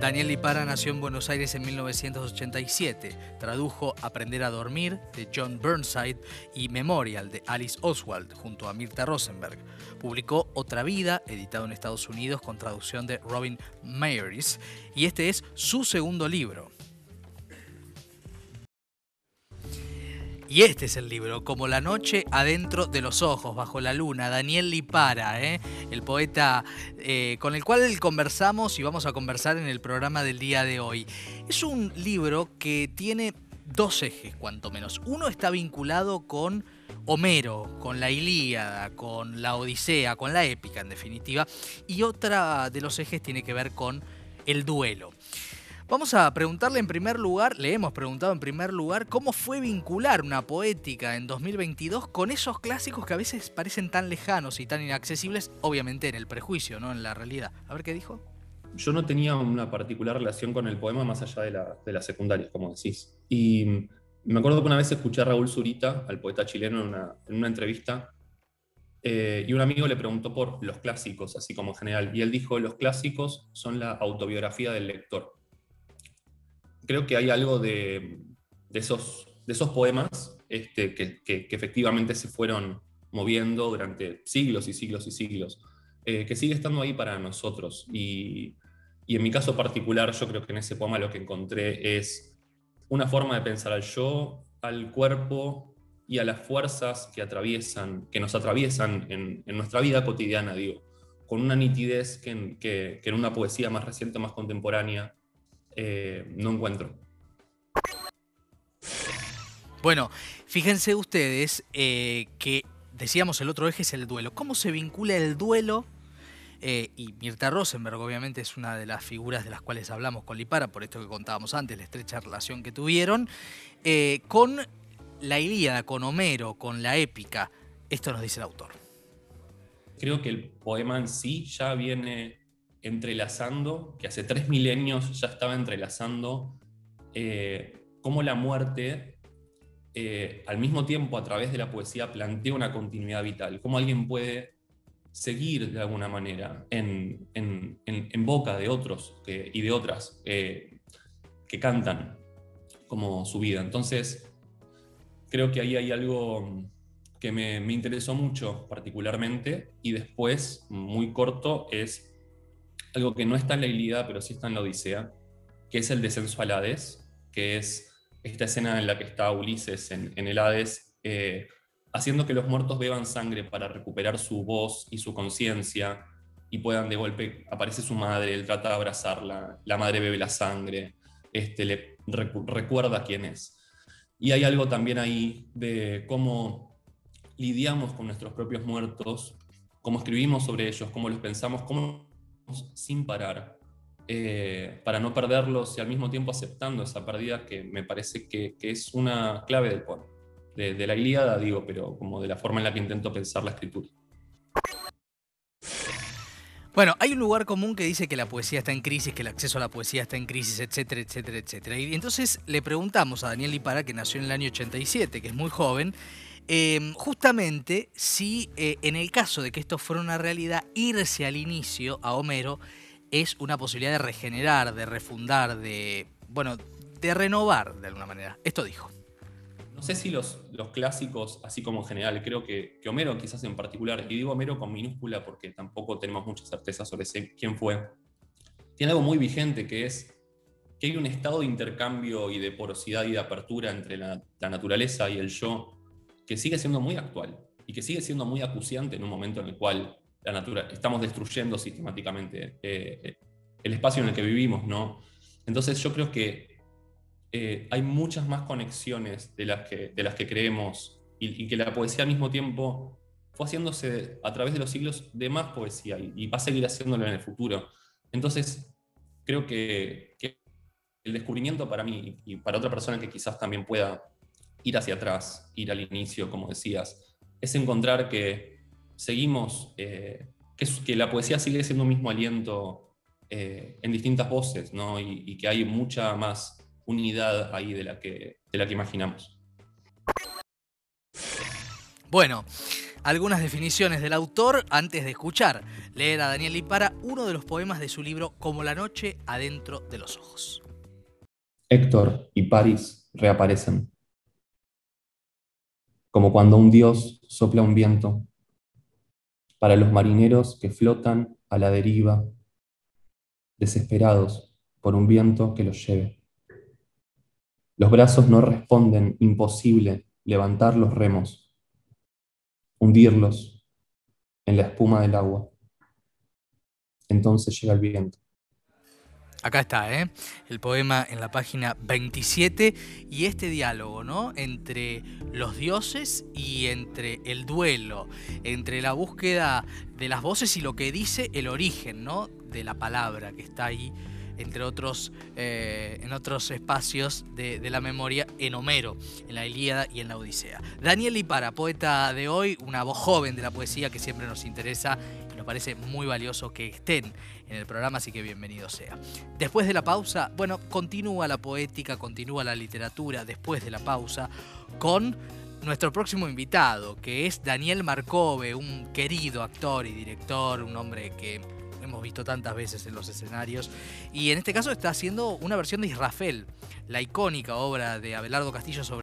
Daniel Lipara nació en Buenos Aires en 1987. Tradujo Aprender a dormir de John Burnside y Memorial de Alice Oswald junto a Mirta Rosenberg. Publicó Otra vida, editado en Estados Unidos con traducción de Robin Meyers, y este es su segundo libro. Y este es el libro, Como la noche adentro de los ojos, bajo la luna, Daniel Lipara, ¿eh? el poeta eh, con el cual conversamos y vamos a conversar en el programa del día de hoy. Es un libro que tiene dos ejes, cuanto menos. Uno está vinculado con Homero, con la Ilíada, con la Odisea, con la épica en definitiva, y otra de los ejes tiene que ver con el duelo. Vamos a preguntarle en primer lugar, le hemos preguntado en primer lugar, cómo fue vincular una poética en 2022 con esos clásicos que a veces parecen tan lejanos y tan inaccesibles, obviamente en el prejuicio, no en la realidad. A ver qué dijo. Yo no tenía una particular relación con el poema más allá de la, secundaria, como decís. Y me acuerdo que una vez escuché a Raúl Zurita, al poeta chileno, en una, entrevista, eh, y un amigo le preguntó por los clásicos, así como en general, y él dijo, los clásicos son la autobiografía del lector creo que hay algo de, esos, poemas este, que, efectivamente se fueron moviendo durante siglos y siglos y siglos, eh, que sigue estando ahí para nosotros. Y, en mi caso particular, yo creo que en ese poema lo que encontré es una forma de pensar al yo, al cuerpo y a las fuerzas que atraviesan, que nos atraviesan en, nuestra vida cotidiana, digo, con una nitidez que, que en una poesía más reciente, más contemporánea, eh, no encuentro. Bueno, fíjense ustedes eh, que decíamos el otro eje es el duelo. ¿Cómo se vincula el duelo? Eh, y Mirta Rosenberg obviamente es una de las figuras de las cuales hablamos con Lipara, por esto que contábamos antes, la estrecha relación que tuvieron, con la Ilíada, con Homero, con la épica. Esto nos dice el autor. Creo que el poema en sí ya viene entrelazando, que hace tres milenios ya estaba entrelazando eh, cómo la muerte, eh, al mismo tiempo a través de la poesía, plantea una continuidad vital, cómo alguien puede seguir de alguna manera en, boca de otros y de otras eh, que cantan como su vida. Entonces, creo que ahí hay algo que me, me interesó mucho particularmente y después, muy corto, es algo que no está en la Ilíada, pero sí está en la Odisea, que es el descenso al Hades, que es esta escena en la que está Ulises en, el Hades, eh, haciendo que los muertos beban sangre para recuperar su voz y su conciencia, y puedan de golpe, aparece su madre, él trata de abrazarla, la madre bebe la sangre, este, le recuerda quién es. Y hay algo también ahí de cómo lidiamos con nuestros propios muertos, cómo escribimos sobre ellos, cómo los pensamos, cómo sin parar eh, para no perderlos y al mismo tiempo aceptando esa pérdida que me parece que, es una clave del poema. De, la Ilíada, digo, pero como de la forma en la que intento pensar la escritura. Bueno, hay un lugar común que dice que la poesía está en crisis, que el acceso a la poesía está en crisis, etcétera, etcétera, etcétera. Y entonces le preguntamos a Daniel Lipara, que nació en el año 87, que es muy joven, Em, justamente si eh, en el caso de que esto fuera una realidad, irse al inicio a Homero es una posibilidad de regenerar, de refundar, de, bueno, de renovar de alguna manera. Esto dijo. No sé si los, clásicos, así como en general, creo que, que, Homero quizás en particular, y digo Homero con minúscula porque tampoco tenemos mucha certeza sobre quién fue, tiene algo muy vigente que es que hay un estado de intercambio y de porosidad y de apertura entre la, la naturaleza y el yo que sigue siendo muy actual y que sigue siendo muy acuciante en un momento en el cual la naturaleza estamos destruyendo sistemáticamente eh, el espacio en el que vivimos, ¿no? Entonces yo creo que eh, hay muchas más conexiones de las que, de las que creemos y, que la poesía al mismo tiempo fue haciéndose a través de los siglos de más poesía y, va a seguir haciéndolo en el futuro. Entonces creo que el descubrimiento para mí y para otra persona que quizás también pueda ir hacia atrás, ir al inicio, como decías, es encontrar que seguimos, eh, que, la poesía sigue siendo un mismo aliento eh, en distintas voces, ¿no? Y, que hay mucha más unidad ahí de la que, de la que imaginamos. Bueno, algunas definiciones del autor antes de escuchar leer a Daniel Lipara uno de los poemas de su libro Como la noche adentro de los ojos. Héctor y París reaparecen. Como cuando un dios sopla un viento, para los marineros que flotan a la deriva, desesperados por un viento que los lleve. Los brazos no responden, imposible levantar los remos, hundirlos en la espuma del agua. Entonces llega el viento. Acá está, ¿eh? el poema en la página 27 y este diálogo, ¿no? Entre los dioses y entre el duelo, entre la búsqueda de las voces y lo que dice el origen, ¿no? De la palabra que está ahí, entre otros, eh, en otros espacios de, de, la memoria en Homero, en la Ilíada y en la Odisea. Daniel Lipara, poeta de hoy, una voz joven de la poesía que siempre nos interesa nos parece muy valioso que estén en el programa, así que bienvenido sea. Después de la pausa, bueno, continúa la poética, continúa la literatura después de la pausa con nuestro próximo invitado, que es Daniel Marcove, un querido actor y director, un hombre que hemos visto tantas veces en los escenarios, y en este caso está haciendo una versión de Israfel, la icónica obra de Abelardo Castillo sobre